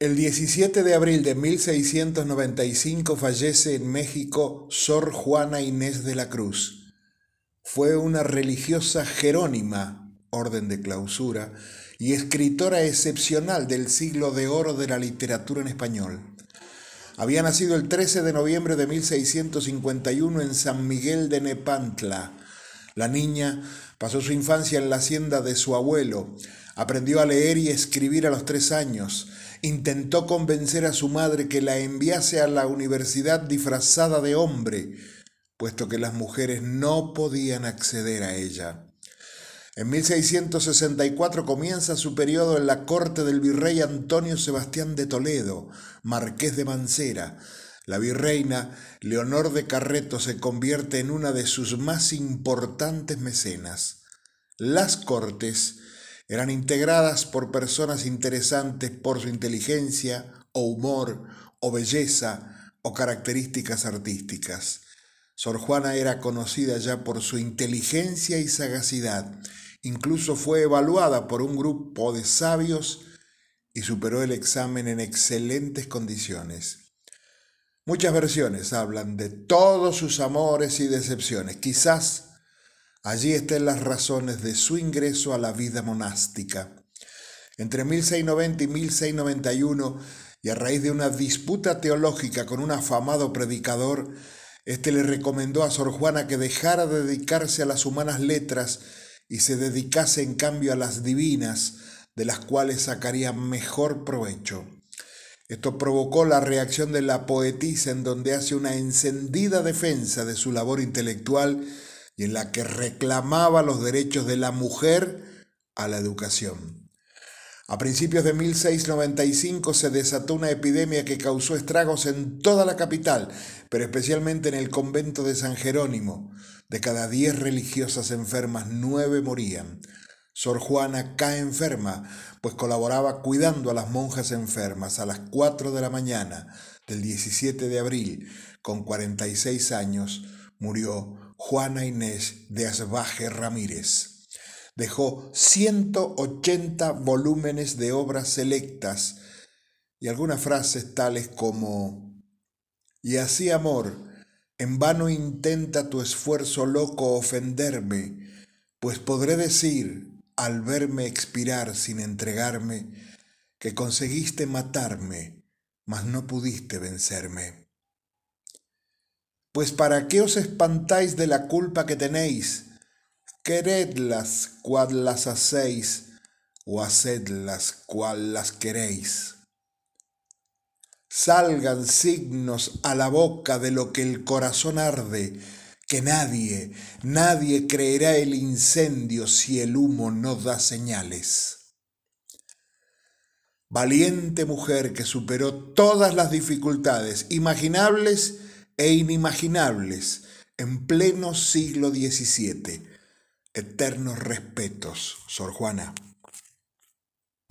El 17 de abril de 1695 fallece en México Sor Juana Inés de la Cruz. Fue una religiosa jerónima, orden de clausura, y escritora excepcional del siglo de oro de la literatura en español. Había nacido el 13 de noviembre de 1651 en San Miguel de Nepantla. La niña pasó su infancia en la hacienda de su abuelo, aprendió a leer y escribir a los tres años, intentó convencer a su madre que la enviase a la universidad disfrazada de hombre, puesto que las mujeres no podían acceder a ella. En 1664 comienza su periodo en la corte del virrey Antonio Sebastián de Toledo, marqués de Mancera. La virreina Leonor de Carreto se convierte en una de sus más importantes mecenas. Las cortes eran integradas por personas interesantes por su inteligencia o humor o belleza o características artísticas. Sor Juana era conocida ya por su inteligencia y sagacidad. Incluso fue evaluada por un grupo de sabios y superó el examen en excelentes condiciones. Muchas versiones hablan de todos sus amores y decepciones. Quizás Allí están las razones de su ingreso a la vida monástica. Entre 1690 y 1691, y a raíz de una disputa teológica con un afamado predicador, este le recomendó a Sor Juana que dejara de dedicarse a las humanas letras y se dedicase en cambio a las divinas, de las cuales sacaría mejor provecho. Esto provocó la reacción de la poetisa en donde hace una encendida defensa de su labor intelectual y en la que reclamaba los derechos de la mujer a la educación. A principios de 1695 se desató una epidemia que causó estragos en toda la capital, pero especialmente en el convento de San Jerónimo. De cada diez religiosas enfermas, nueve morían. Sor Juana cae enferma, pues colaboraba cuidando a las monjas enfermas. A las 4 de la mañana del 17 de abril, con 46 años, murió Juana Inés de Asbaje Ramírez. Dejó 180 volúmenes de obras selectas y algunas frases tales como, y así amor, en vano intenta tu esfuerzo loco ofenderme, pues podré decir, al verme expirar sin entregarme, que conseguiste matarme, mas no pudiste vencerme. Pues para qué os espantáis de la culpa que tenéis, queredlas cual las hacéis, o hacedlas cual las queréis. Salgan signos a la boca de lo que el corazón arde, que nadie, nadie creerá el incendio si el humo no da señales. Valiente mujer que superó todas las dificultades imaginables e inimaginables en pleno siglo XVII. Eternos respetos, Sor Juana.